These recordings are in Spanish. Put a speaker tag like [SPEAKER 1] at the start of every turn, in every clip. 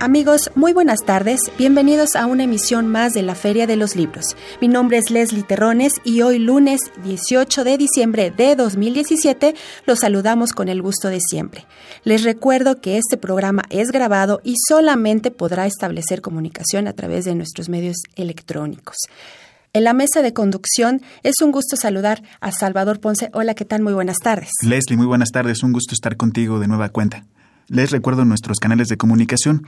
[SPEAKER 1] Amigos, muy buenas tardes. Bienvenidos a una emisión más de la Feria de los Libros. Mi nombre es Leslie Terrones y hoy lunes 18 de diciembre de 2017 los saludamos con el gusto de siempre. Les recuerdo que este programa es grabado y solamente podrá establecer comunicación a través de nuestros medios electrónicos. En la mesa de conducción es un gusto saludar a Salvador Ponce. Hola, ¿qué tal? Muy buenas tardes.
[SPEAKER 2] Leslie, muy buenas tardes. Un gusto estar contigo de nueva cuenta. Les recuerdo nuestros canales de comunicación.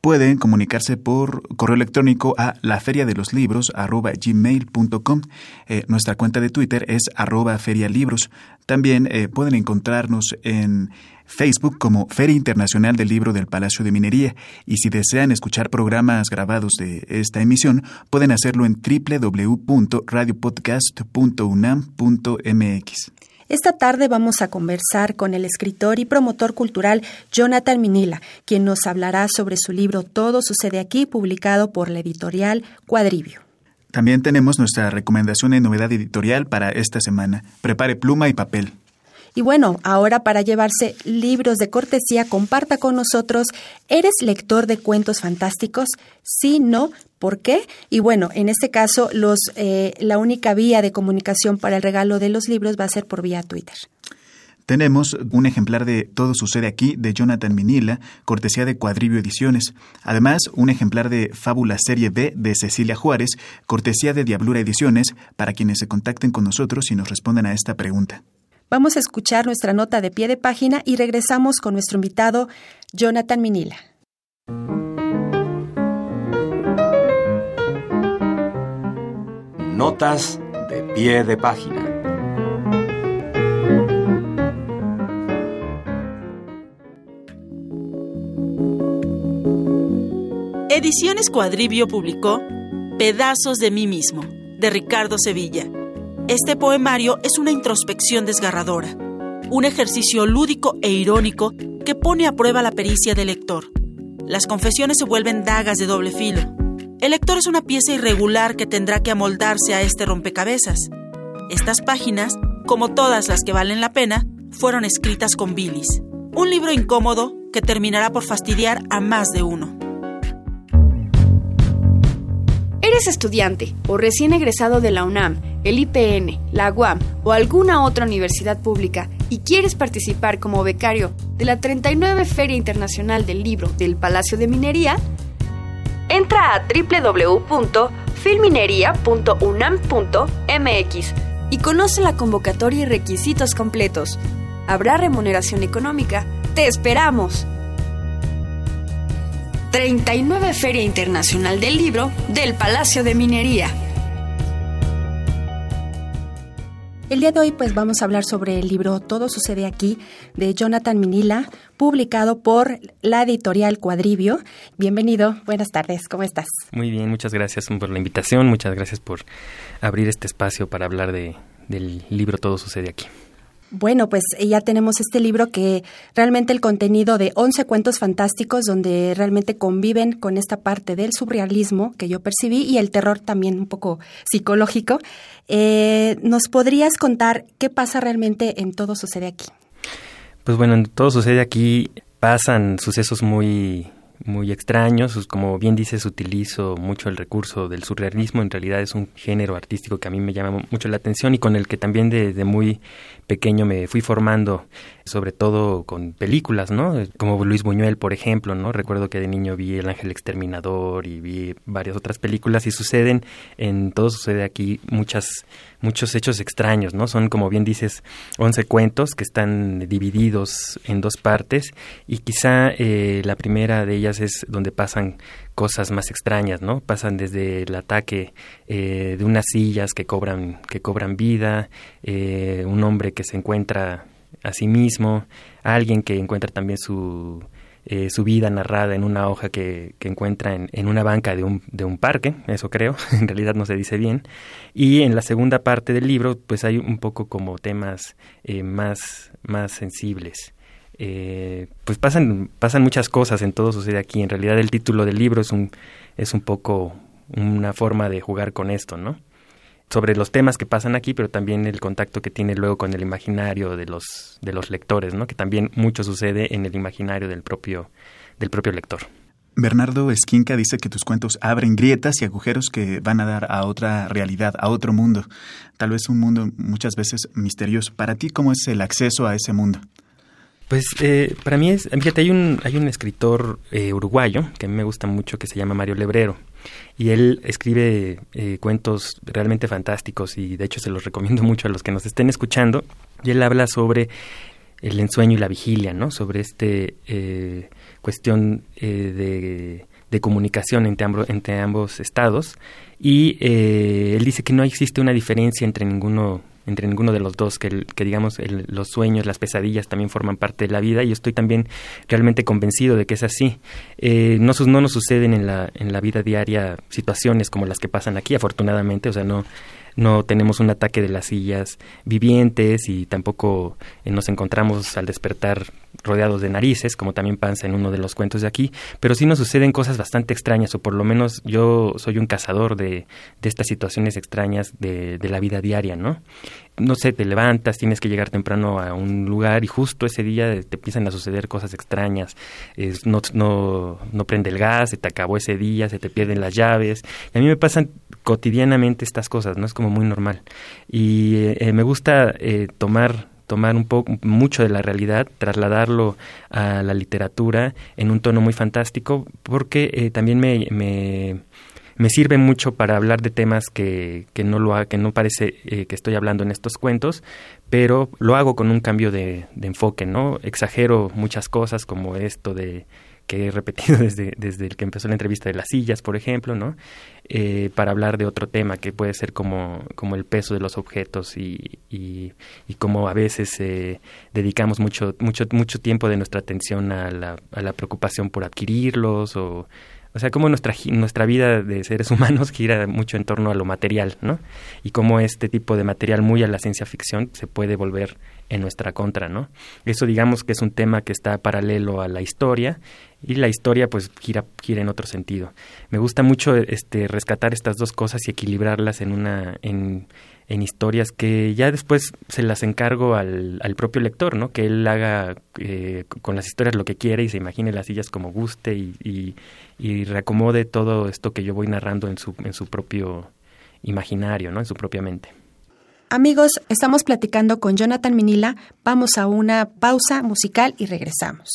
[SPEAKER 2] Pueden comunicarse por correo electrónico a laferiadeloslibros.gmail.com. Eh, nuestra cuenta de Twitter es arroba ferialibros. También eh, pueden encontrarnos en Facebook como Feria Internacional del Libro del Palacio de Minería. Y si desean escuchar programas grabados de esta emisión, pueden hacerlo en www.radiopodcast.unam.mx.
[SPEAKER 1] Esta tarde vamos a conversar con el escritor y promotor cultural Jonathan Minila, quien nos hablará sobre su libro Todo sucede aquí, publicado por la editorial Cuadribio.
[SPEAKER 2] También tenemos nuestra recomendación en novedad editorial para esta semana. Prepare pluma y papel.
[SPEAKER 1] Y bueno, ahora para llevarse libros de cortesía, comparta con nosotros, ¿eres lector de cuentos fantásticos? Sí, no, ¿Por qué? Y bueno, en este caso, los, eh, la única vía de comunicación para el regalo de los libros va a ser por vía Twitter.
[SPEAKER 2] Tenemos un ejemplar de Todo sucede aquí de Jonathan Minila, cortesía de Cuadribio Ediciones. Además, un ejemplar de Fábula Serie B de Cecilia Juárez, cortesía de Diablura Ediciones, para quienes se contacten con nosotros y nos respondan a esta pregunta.
[SPEAKER 1] Vamos a escuchar nuestra nota de pie de página y regresamos con nuestro invitado, Jonathan Minila.
[SPEAKER 3] Notas de pie de página.
[SPEAKER 4] Ediciones Cuadribio publicó Pedazos de mí mismo, de Ricardo Sevilla. Este poemario es una introspección desgarradora, un ejercicio lúdico e irónico que pone a prueba la pericia del lector. Las confesiones se vuelven dagas de doble filo el lector es una pieza irregular que tendrá que amoldarse a este rompecabezas. Estas páginas, como todas las que valen la pena, fueron escritas con bilis. Un libro incómodo que terminará por fastidiar a más de uno.
[SPEAKER 5] ¿Eres estudiante o recién egresado de la UNAM, el IPN, la UAM o alguna otra universidad pública y quieres participar como becario de la 39 Feria Internacional del Libro del Palacio de Minería? Entra a www.filminería.unam.mx y conoce la convocatoria y requisitos completos. Habrá remuneración económica. ¡Te esperamos! 39 Feria Internacional del Libro del Palacio de Minería.
[SPEAKER 1] El día de hoy pues vamos a hablar sobre el libro Todo sucede aquí de Jonathan Minila, publicado por la editorial Cuadribio. Bienvenido, buenas tardes, ¿cómo estás?
[SPEAKER 6] Muy bien, muchas gracias por la invitación, muchas gracias por abrir este espacio para hablar de, del libro Todo sucede aquí.
[SPEAKER 1] Bueno, pues eh, ya tenemos este libro que realmente el contenido de 11 cuentos fantásticos donde realmente conviven con esta parte del surrealismo que yo percibí y el terror también un poco psicológico. Eh, ¿Nos podrías contar qué pasa realmente en Todo Sucede aquí?
[SPEAKER 6] Pues bueno, en Todo Sucede aquí pasan sucesos muy muy extraños. Como bien dices, utilizo mucho el recurso del surrealismo. En realidad es un género artístico que a mí me llama mucho la atención y con el que también desde muy pequeño me fui formando, sobre todo con películas, ¿no? Como Luis Buñuel, por ejemplo, ¿no? Recuerdo que de niño vi El Ángel Exterminador y vi varias otras películas y suceden, en todo sucede aquí muchas muchos hechos extraños, ¿no? Son, como bien dices, 11 cuentos que están divididos en dos partes y quizá eh, la primera de ellas es donde pasan cosas más extrañas, ¿no? Pasan desde el ataque eh, de unas sillas que cobran, que cobran vida, eh, un hombre que se encuentra a sí mismo, alguien que encuentra también su eh, su vida narrada en una hoja que, que encuentra en, en, una banca de un, de un parque, eso creo, en realidad no se dice bien. Y en la segunda parte del libro, pues hay un poco como temas eh, más, más sensibles. Eh, pues pasan, pasan muchas cosas en todo sucede aquí. En realidad el título del libro es un, es un poco una forma de jugar con esto, ¿no? Sobre los temas que pasan aquí, pero también el contacto que tiene luego con el imaginario de los, de los lectores, ¿no? que también mucho sucede en el imaginario del propio, del propio lector.
[SPEAKER 2] Bernardo Esquinca dice que tus cuentos abren grietas y agujeros que van a dar a otra realidad, a otro mundo, tal vez un mundo muchas veces misterioso. Para ti, ¿cómo es el acceso a ese mundo?
[SPEAKER 6] Pues eh, para mí es, fíjate, hay un, hay un escritor eh, uruguayo que a mí me gusta mucho que se llama Mario Lebrero y él escribe eh, cuentos realmente fantásticos y de hecho se los recomiendo mucho a los que nos estén escuchando y él habla sobre el ensueño y la vigilia, ¿no? Sobre este eh, cuestión eh, de, comunicación entre, entre ambos estados y él dice que no existe una diferencia entre ninguno entre ninguno de los dos, que, que digamos los sueños, las pesadillas también forman parte de la vida y estoy también realmente convencido de que es así. Eh, no, no nos suceden en la, en la vida diaria situaciones como las que pasan aquí, afortunadamente, o sea, no, no tenemos un ataque de las sillas vivientes y tampoco eh, nos encontramos al despertar rodeados de narices, como también pasa en uno de los cuentos de aquí, pero sí nos suceden cosas bastante extrañas, o por lo menos yo soy un cazador de, de estas situaciones extrañas de, de la vida diaria, ¿no? No sé, te levantas, tienes que llegar temprano a un lugar y justo ese día te empiezan a suceder cosas extrañas. no, no, no prende el gas, se te acabó ese día, se te pierden las llaves. Y a mí me pasan cotidianamente estas cosas, ¿no? Es como muy normal. Y eh, me gusta eh, tomar tomar un poco mucho de la realidad, trasladarlo a la literatura en un tono muy fantástico, porque eh, también me, me me sirve mucho para hablar de temas que, que no lo que no parece eh, que estoy hablando en estos cuentos, pero lo hago con un cambio de, enfoque, ¿no? Exagero muchas cosas como esto de que he repetido desde, desde el que empezó la entrevista de las sillas, por ejemplo, ¿no? Eh, para hablar de otro tema que puede ser como, como el peso de los objetos y, y, cómo a veces eh, dedicamos mucho, mucho, mucho tiempo de nuestra atención a la, a la preocupación por adquirirlos o o sea, cómo nuestra, nuestra vida de seres humanos gira mucho en torno a lo material, ¿no? Y cómo este tipo de material muy a la ciencia ficción se puede volver en nuestra contra, ¿no? Eso digamos que es un tema que está paralelo a la historia y la historia pues gira, gira en otro sentido. Me gusta mucho este rescatar estas dos cosas y equilibrarlas en una en, en historias que ya después se las encargo al, al propio lector, ¿no? Que él haga eh, con las historias lo que quiere y se imagine las sillas como guste y, y, y reacomode todo esto que yo voy narrando en su, en su propio imaginario, ¿no? En su propia mente.
[SPEAKER 1] Amigos, estamos platicando con Jonathan Minila. Vamos a una pausa musical y regresamos.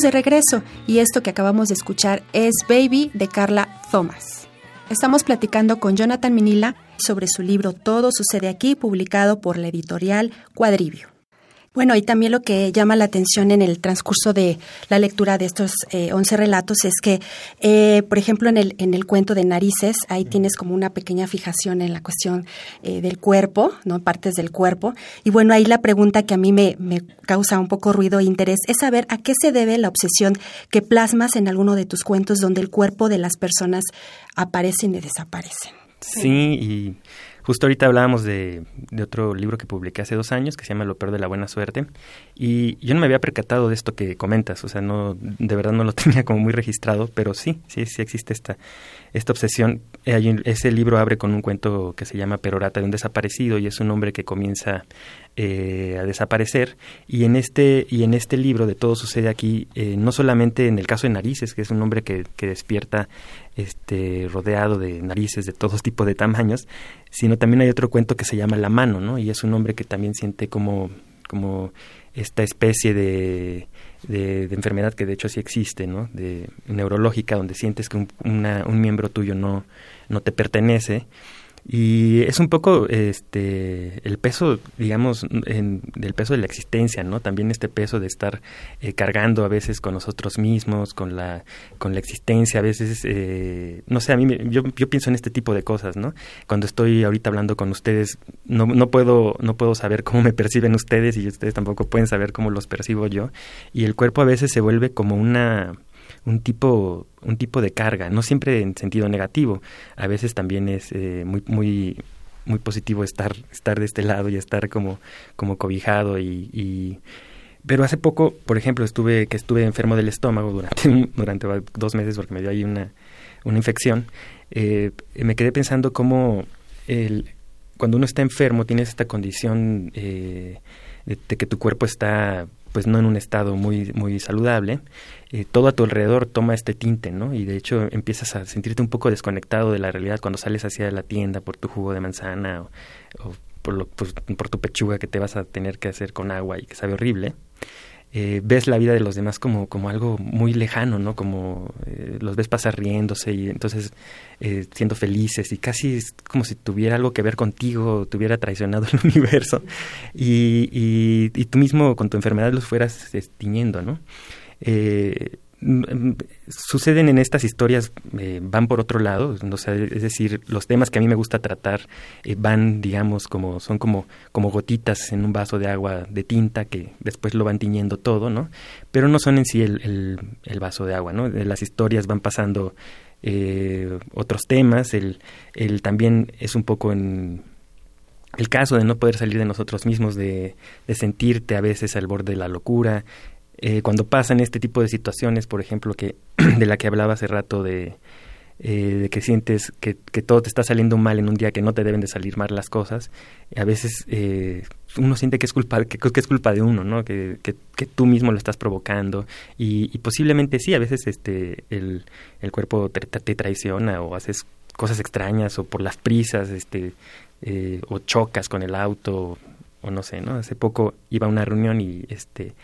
[SPEAKER 1] De regreso y esto que acabamos de escuchar es Baby de Carla Thomas. Estamos platicando con Jonathan Minila sobre su libro Todo sucede aquí, publicado por la editorial Cuadribio. Bueno, y también lo que llama la atención en el transcurso de la lectura de estos eh, 11 relatos es que, eh, por ejemplo, en el, en el cuento de Narices, ahí tienes como una pequeña fijación en la cuestión eh, del cuerpo, ¿no? Partes del cuerpo. Y bueno, ahí la pregunta que a mí me, me causa un poco ruido e interés es saber a qué se debe la obsesión que plasmas en alguno de tus cuentos donde el cuerpo de las personas aparecen y desaparecen.
[SPEAKER 6] Sí, y Justo ahorita hablábamos de, de, otro libro que publiqué hace dos años que se llama Lo peor de la buena suerte y yo no me había percatado de esto que comentas, o sea, no de verdad no lo tenía como muy registrado, pero sí, sí, sí existe esta, esta obsesión. Ese libro abre con un cuento que se llama Perorata de un desaparecido y es un hombre que comienza eh, a desaparecer y en este y en este libro de todo sucede aquí eh, no solamente en el caso de narices que es un hombre que, que despierta este rodeado de narices de todos tipos de tamaños sino también hay otro cuento que se llama la mano no y es un hombre que también siente como como esta especie de, de, enfermedad que de hecho sí existe, ¿no? De neurológica, donde sientes que un, un miembro tuyo no, no te pertenece y es un poco este el peso digamos en, del peso de la existencia no también este peso de estar eh, cargando a veces con nosotros mismos con la con la existencia a veces eh, no sé a mí yo, yo pienso en este tipo de cosas no cuando estoy ahorita hablando con ustedes no, no puedo no puedo saber cómo me perciben ustedes y ustedes tampoco pueden saber cómo los percibo yo. Y el cuerpo a veces se vuelve como una un tipo un tipo de carga no siempre en sentido negativo. A veces también es eh, muy muy muy positivo estar estar de este lado y estar como como cobijado y, pero hace poco por ejemplo estuve que estuve enfermo del estómago durante durante dos meses porque me dio ahí una una infección eh, me quedé pensando cómo el cuando uno está enfermo tienes esta condición eh, de que tu cuerpo está pues no en un estado muy muy saludable eh, todo a tu alrededor toma este tinte no y de hecho empiezas a sentirte un poco desconectado de la realidad cuando sales hacia la tienda por tu jugo de manzana o, por, lo, pues, por tu pechuga que te vas a tener que hacer con agua y que sabe horrible eh, ves la vida de los demás como, como algo muy lejano, ¿no? Como eh, los ves pasar riéndose y entonces eh, siendo felices y casi es como si tuviera algo que ver contigo, tuviera traicionado el universo y, y, y tú mismo con tu enfermedad los fueras tiñendo, ¿no? Suceden en estas historias eh, van por otro lado o sea, es decir los temas que a mí me gusta tratar eh, van digamos como son como como gotitas en un vaso de agua de tinta que después lo van tiñendo todo no pero no son en sí el, el, el vaso de agua no las historias van pasando eh, otros temas el, el también es un poco en el caso de no poder salir de nosotros mismos, de, de sentirte a veces al borde de la locura, eh, cuando pasan este tipo de situaciones, por ejemplo, que de la que hablaba hace rato de, eh, de que sientes que, que, todo te está saliendo mal en un día que no te deben de salir mal las cosas, a veces eh, uno siente que es culpa que, es culpa de uno, ¿no? Que, que, tú mismo lo estás provocando y, y, posiblemente sí, a veces este el, cuerpo te, te, traiciona o haces cosas extrañas o por las prisas, este eh, o chocas con el auto o no sé, ¿no? Hace poco iba a una reunión y este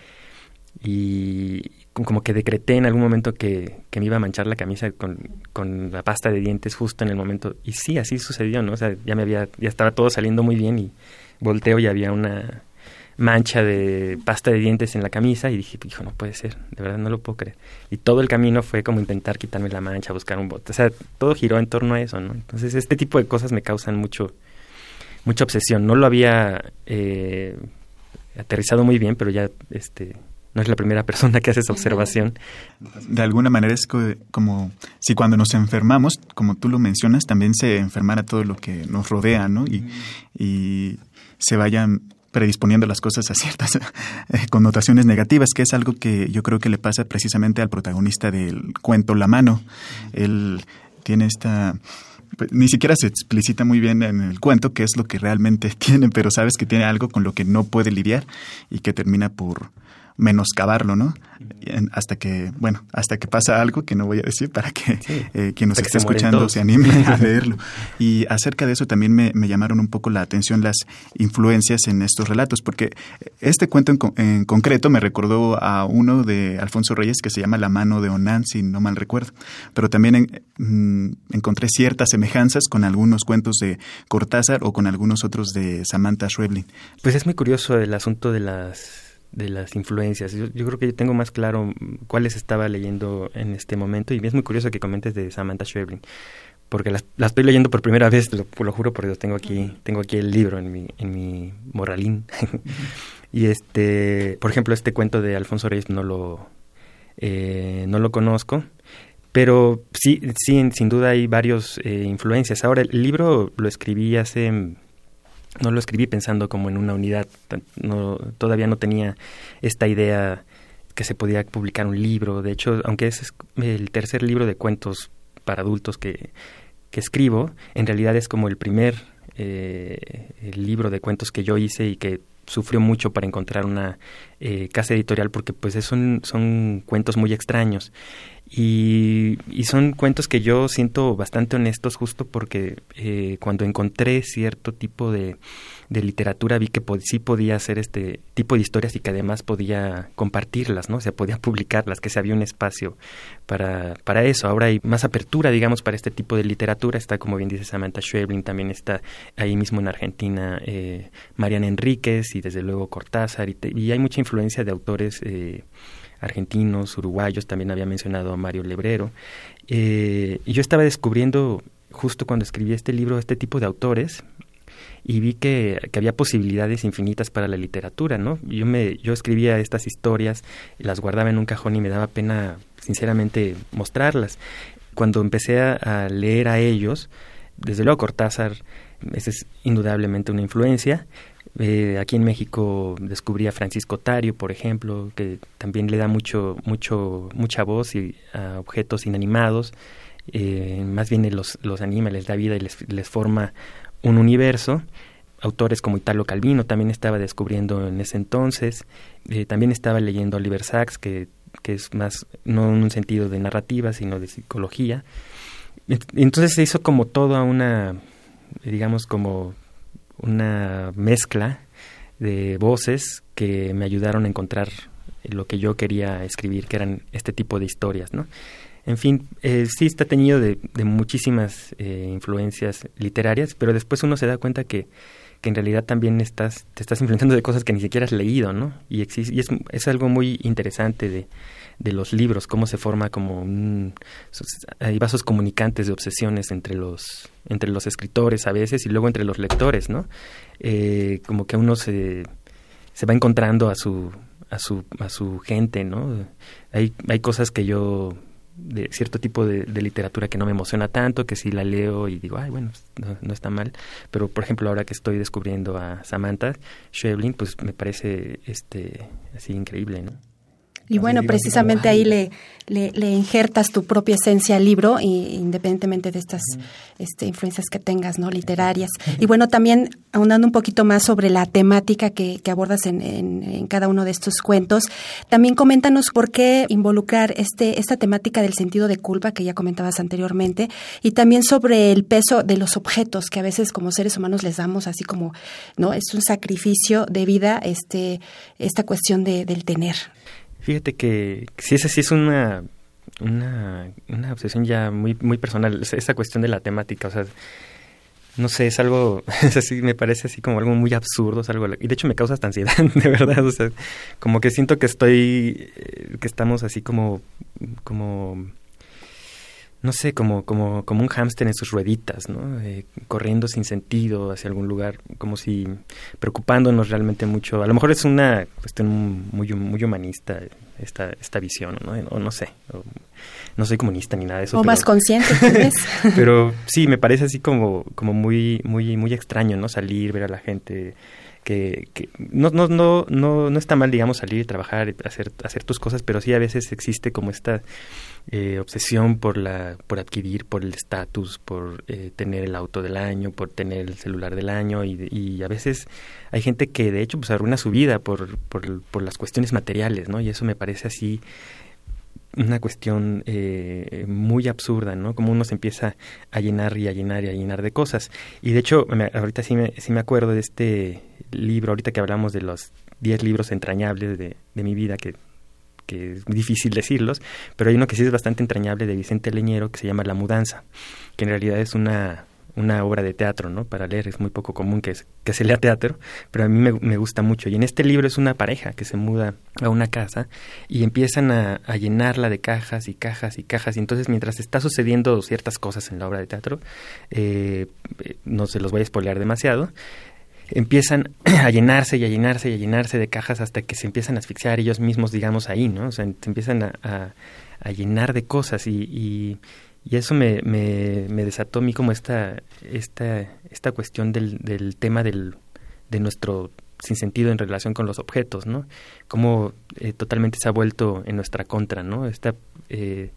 [SPEAKER 6] y como que decreté en algún momento que, que me iba a manchar la camisa con, con, la pasta de dientes justo en el momento. Y sí así sucedió no o sea ya me había ya estaba todo saliendo muy bien y volteo y había una mancha de pasta de dientes en la camisa y dije hijo no puede ser de verdad no lo puedo creer. Y todo el camino fue como intentar quitarme la mancha buscar un bote o sea todo giró en torno a eso no entonces este tipo de cosas me causan mucho mucha obsesión. No lo había eh, aterrizado muy bien pero ya este no es la primera persona que hace esa observación.
[SPEAKER 2] De alguna manera es como si cuando nos enfermamos, como tú lo mencionas, también se enfermara todo lo que nos rodea, ¿no? Y, y se vayan predisponiendo las cosas a ciertas eh, connotaciones negativas, que es algo que yo creo que le pasa precisamente al protagonista del cuento La mano. Él tiene esta pues, ni siquiera se explicita muy bien en el cuento qué es lo que realmente tiene, pero sabes que tiene algo con lo que no puede lidiar y que termina por menoscabarlo, ¿no? hasta que, bueno, hasta que pasa algo que no voy a decir para que eh, quien nos esté escuchando se anime a leerlo. Y acerca de eso también me, llamaron un poco la atención las influencias en estos relatos, porque este cuento en, concreto me recordó a uno de Alfonso Reyes que se llama La mano de Onan, si no mal recuerdo. Pero también mm, encontré ciertas semejanzas con algunos cuentos de Cortázar o con algunos otros de Samantha Schweblin.
[SPEAKER 6] Pues es muy curioso el asunto de las de las influencias. Yo, creo que yo tengo más claro cuáles estaba leyendo en este momento y es muy curioso que comentes de Samantha Schweblin porque las, estoy leyendo por primera vez, lo, lo juro, porque tengo aquí, tengo aquí el libro en mi, en mi morralín. y este, por ejemplo, este cuento de Alfonso Reyes no lo, eh, no lo conozco, pero sí, sí, sin duda hay varios eh, influencias. Ahora, el libro lo escribí hace no lo escribí pensando como en una unidad, no, todavía no tenía esta idea que se podía publicar un libro. De hecho, aunque es el tercer libro de cuentos para adultos que, que escribo, en realidad es como el primer eh, libro de cuentos que yo hice y que sufrió mucho para encontrar una eh, casa editorial porque pues son, son cuentos muy extraños y, y, son cuentos que yo siento bastante honestos justo porque eh, cuando encontré cierto tipo de, de literatura vi que sí podía hacer este tipo de historias y que además podía compartirlas, ¿no? O sea, podía publicarlas, que se había un espacio para, para eso. Ahora hay más apertura, digamos, para este tipo de literatura. Está, como bien dice Samantha Schweblin, también está ahí mismo en Argentina eh, Mariana Enríquez y desde luego Cortázar. Y, y hay mucha influencia de autores... Eh, argentinos, uruguayos, también había mencionado a Mario Lebrero. Eh, y yo estaba descubriendo, justo cuando escribí este libro, este tipo de autores, y vi que, que, había posibilidades infinitas para la literatura, ¿no? Yo, me, yo escribía estas historias, las guardaba en un cajón y me daba pena, sinceramente, mostrarlas. Cuando empecé a, leer a ellos, desde luego Cortázar, esa es indudablemente una influencia, eh, aquí en México descubrí a Francisco Tario, por ejemplo, que también le da mucho, mucho, mucha voz y, a objetos inanimados. Eh, más bien los, los anima, les da vida y les, les forma un universo. Autores como Italo Calvino también estaba descubriendo en ese entonces. Eh, también estaba leyendo Oliver Sacks, que, que es más, no en un sentido de narrativa, sino de psicología. Entonces se hizo como toda una, digamos, como una mezcla de voces que me ayudaron a encontrar lo que yo quería escribir, que eran este tipo de historias, ¿no? En fin, eh, sí está teñido de, muchísimas eh, influencias literarias, pero después uno se da cuenta que, que en realidad también estás, te estás influenciando de cosas que ni siquiera has leído, ¿no? Y, y es, es algo muy interesante de, de los libros, cómo se forma como un, hay vasos comunicantes de obsesiones entre los entre los escritores a veces y luego entre los lectores, ¿no? Eh, como que uno se, se va encontrando a su a su a su gente, ¿no? Hay hay cosas que yo de cierto tipo de, literatura que no me emociona tanto, que si la leo y digo, ay, bueno, no, no, está mal, pero por ejemplo ahora que estoy descubriendo a Samantha Schweblin, pues me parece este así increíble, ¿no?
[SPEAKER 1] Y bueno, precisamente ahí le, le, injertas tu propia esencia al libro, y, independientemente de estas este, influencias que tengas, ¿no? Literarias. Y bueno, también ahondando un poquito más sobre la temática que, que abordas en, en, cada uno de estos cuentos, también coméntanos por qué involucrar este, esta temática del sentido de culpa que ya comentabas anteriormente, y también sobre el peso de los objetos que a veces como seres humanos les damos, así como, ¿no? Es un sacrificio de vida, este, esta cuestión de, del tener.
[SPEAKER 6] Fíjate que si esa sí es una, una, obsesión ya muy, muy personal, esa cuestión de la temática, o sea, no sé, es algo, así, me parece así como algo muy absurdo, es algo, y de hecho me causa hasta ansiedad, de verdad, o sea, como que siento que estoy, eh, que estamos así como, como no sé, como, como, como un hámster en sus rueditas, ¿no? Eh, corriendo sin sentido hacia algún lugar, como si preocupándonos realmente mucho. A lo mejor es una cuestión muy, muy humanista esta, esta visión, ¿no? O no sé. no soy comunista ni nada de eso.
[SPEAKER 1] O más consciente,
[SPEAKER 6] pero sí, me parece así como, como muy, muy, muy extraño, ¿no? Salir, ver a la gente que, no, no, no, no, no está mal, digamos, salir, trabajar, hacer, hacer tus cosas, pero sí a veces existe como esta eh, obsesión por la, por adquirir, por el estatus, por eh, tener el auto del año, por tener el celular del año y, y, a veces hay gente que de hecho pues arruina su vida por, por, por las cuestiones materiales, ¿no? Y eso me parece así una cuestión eh, muy absurda, ¿no? Como uno se empieza a llenar y a llenar y a llenar de cosas. Y de hecho, ahorita sí me, sí me acuerdo de este libro, ahorita que hablamos de los 10 libros entrañables de, de mi vida, que, que es difícil decirlos, pero hay uno que sí es bastante entrañable de Vicente Leñero que se llama La Mudanza, que en realidad es una una obra de teatro, ¿no? Para leer es muy poco común que, que se lea teatro, pero a mí me, gusta mucho. Y en este libro es una pareja que se muda a una casa y empiezan a, llenarla de cajas y cajas y cajas. Y entonces mientras está sucediendo ciertas cosas en la obra de teatro, eh, no se los voy a spoilear demasiado, empiezan a llenarse y a llenarse y a llenarse de cajas hasta que se empiezan a asfixiar ellos mismos, digamos, ahí, ¿no? O sea, se empiezan a, a, llenar de cosas y y eso me, me, me, desató a mí como esta, esta, esta cuestión del, del tema del, de nuestro sinsentido en relación con los objetos, ¿no? Como eh, totalmente se ha vuelto en nuestra contra, ¿no? Este eh,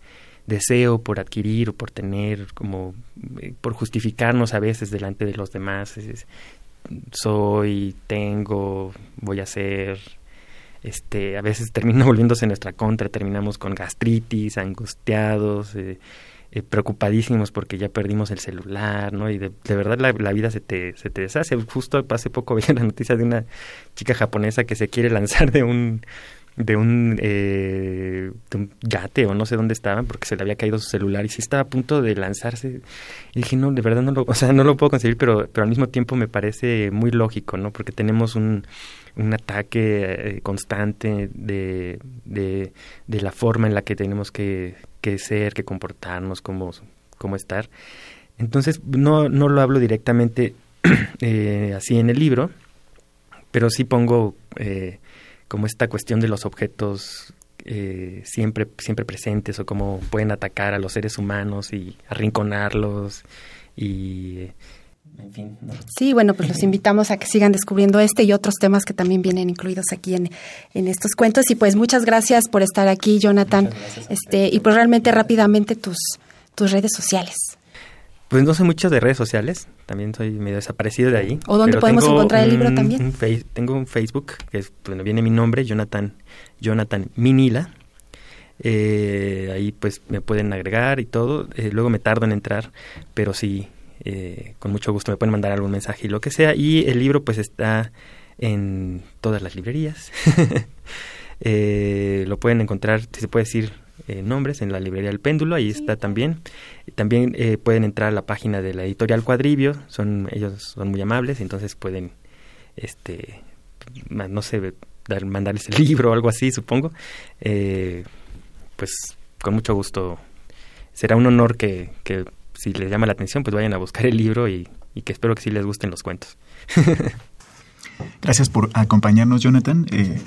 [SPEAKER 6] deseo por adquirir o por tener, como eh, por justificarnos a veces delante de los demás, soy, tengo, voy a ser, este, a veces termina volviéndose nuestra contra, terminamos con gastritis, angustiados, eh, eh, preocupadísimos porque ya perdimos el celular, ¿no? Y de, verdad la, vida se te, se te deshace. Justo hace poco veía la noticia de una chica japonesa que se quiere lanzar de un de un, eh, de un yate o no sé dónde estaban porque se le había caído su celular y sí estaba a punto de lanzarse y dije no de verdad no lo o sea no lo puedo conseguir pero pero al mismo tiempo me parece muy lógico no porque tenemos un un ataque eh, constante de, de, de, la forma en la que tenemos que, que ser, que comportarnos, cómo, cómo estar. Entonces, no, no lo hablo directamente eh, así en el libro, pero sí pongo eh, como esta cuestión de los objetos eh, siempre, siempre presentes o cómo pueden atacar a los seres humanos y arrinconarlos y en fin.
[SPEAKER 1] Sí, bueno, pues los invitamos a que sigan descubriendo este y otros temas que también vienen incluidos aquí en, en estos cuentos. Y pues muchas gracias por estar aquí, Jonathan. Este, y pues realmente rápidamente tus, tus redes sociales.
[SPEAKER 6] Pues no sé mucho de redes sociales, también soy medio desaparecido de ahí.
[SPEAKER 1] ¿O dónde podemos encontrar el libro también?
[SPEAKER 6] tengo un Facebook, que es, bueno, viene mi nombre, Jonathan, Jonathan Minila. Eh, ahí pues me pueden agregar y todo. Eh, luego me tardo en entrar, pero sí, eh, con mucho gusto me pueden mandar algún mensaje y lo que sea. Y el libro pues está en todas las librerías. eh, lo pueden encontrar, si se puede decir, eh, nombres en la librería del péndulo, ahí está también. También eh, pueden entrar a la página de la editorial Cuadribio, son, ellos son muy amables, entonces pueden, este, no sé, dar, mandarles el libro o algo así, supongo. Eh, pues con mucho gusto. Será un honor que, que si les llama la atención, pues vayan a buscar el libro y, que espero que sí les gusten los cuentos.
[SPEAKER 2] Gracias por acompañarnos, Jonathan. Eh,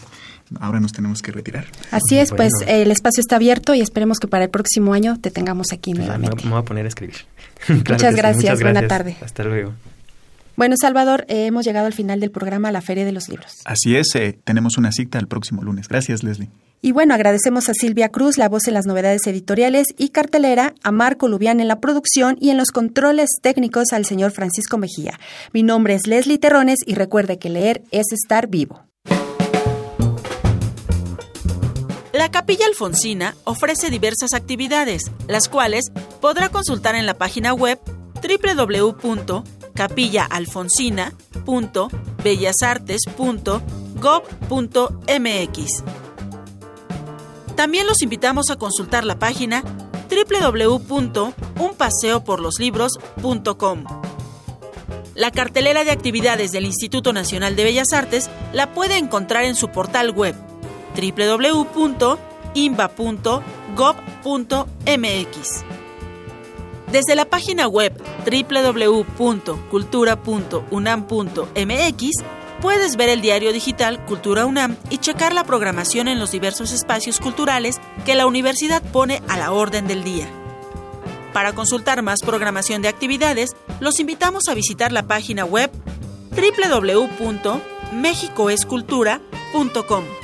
[SPEAKER 2] ahora nos tenemos que retirar.
[SPEAKER 1] Así es, pues el espacio está abierto y esperemos que para el próximo año te tengamos aquí nuevamente.
[SPEAKER 6] Me voy a poner a escribir.
[SPEAKER 1] muchas, gracias, buena tarde.
[SPEAKER 6] Hasta luego.
[SPEAKER 1] Bueno, Salvador, eh, hemos llegado al final del programa La Feria de los Libros.
[SPEAKER 2] Así es, eh, tenemos una cita el próximo lunes. Gracias, Leslie.
[SPEAKER 1] Y bueno, agradecemos a Silvia Cruz, la voz en las novedades editoriales y cartelera, a Marco Lubián en la producción y en los controles técnicos al señor Francisco Mejía. Mi nombre es Leslie Terrones y recuerde que leer es estar vivo.
[SPEAKER 4] La Capilla Alfonsina ofrece diversas actividades, las cuales podrá consultar en la página web www.capillaalfonsina.bellasartes.gov.mx. También los invitamos a consultar la página www.unpaseoporloslibros.com. La cartelera de actividades del Instituto Nacional de Bellas Artes la puede encontrar en su portal web www.imba.gov.mx. Desde la página web www.cultura.unam.mx Puedes ver el diario digital Cultura UNAM y checar la programación en los diversos espacios culturales que la universidad pone a la orden del día. Para consultar más programación de actividades, los invitamos a visitar la página web www.mexicoescultura.com.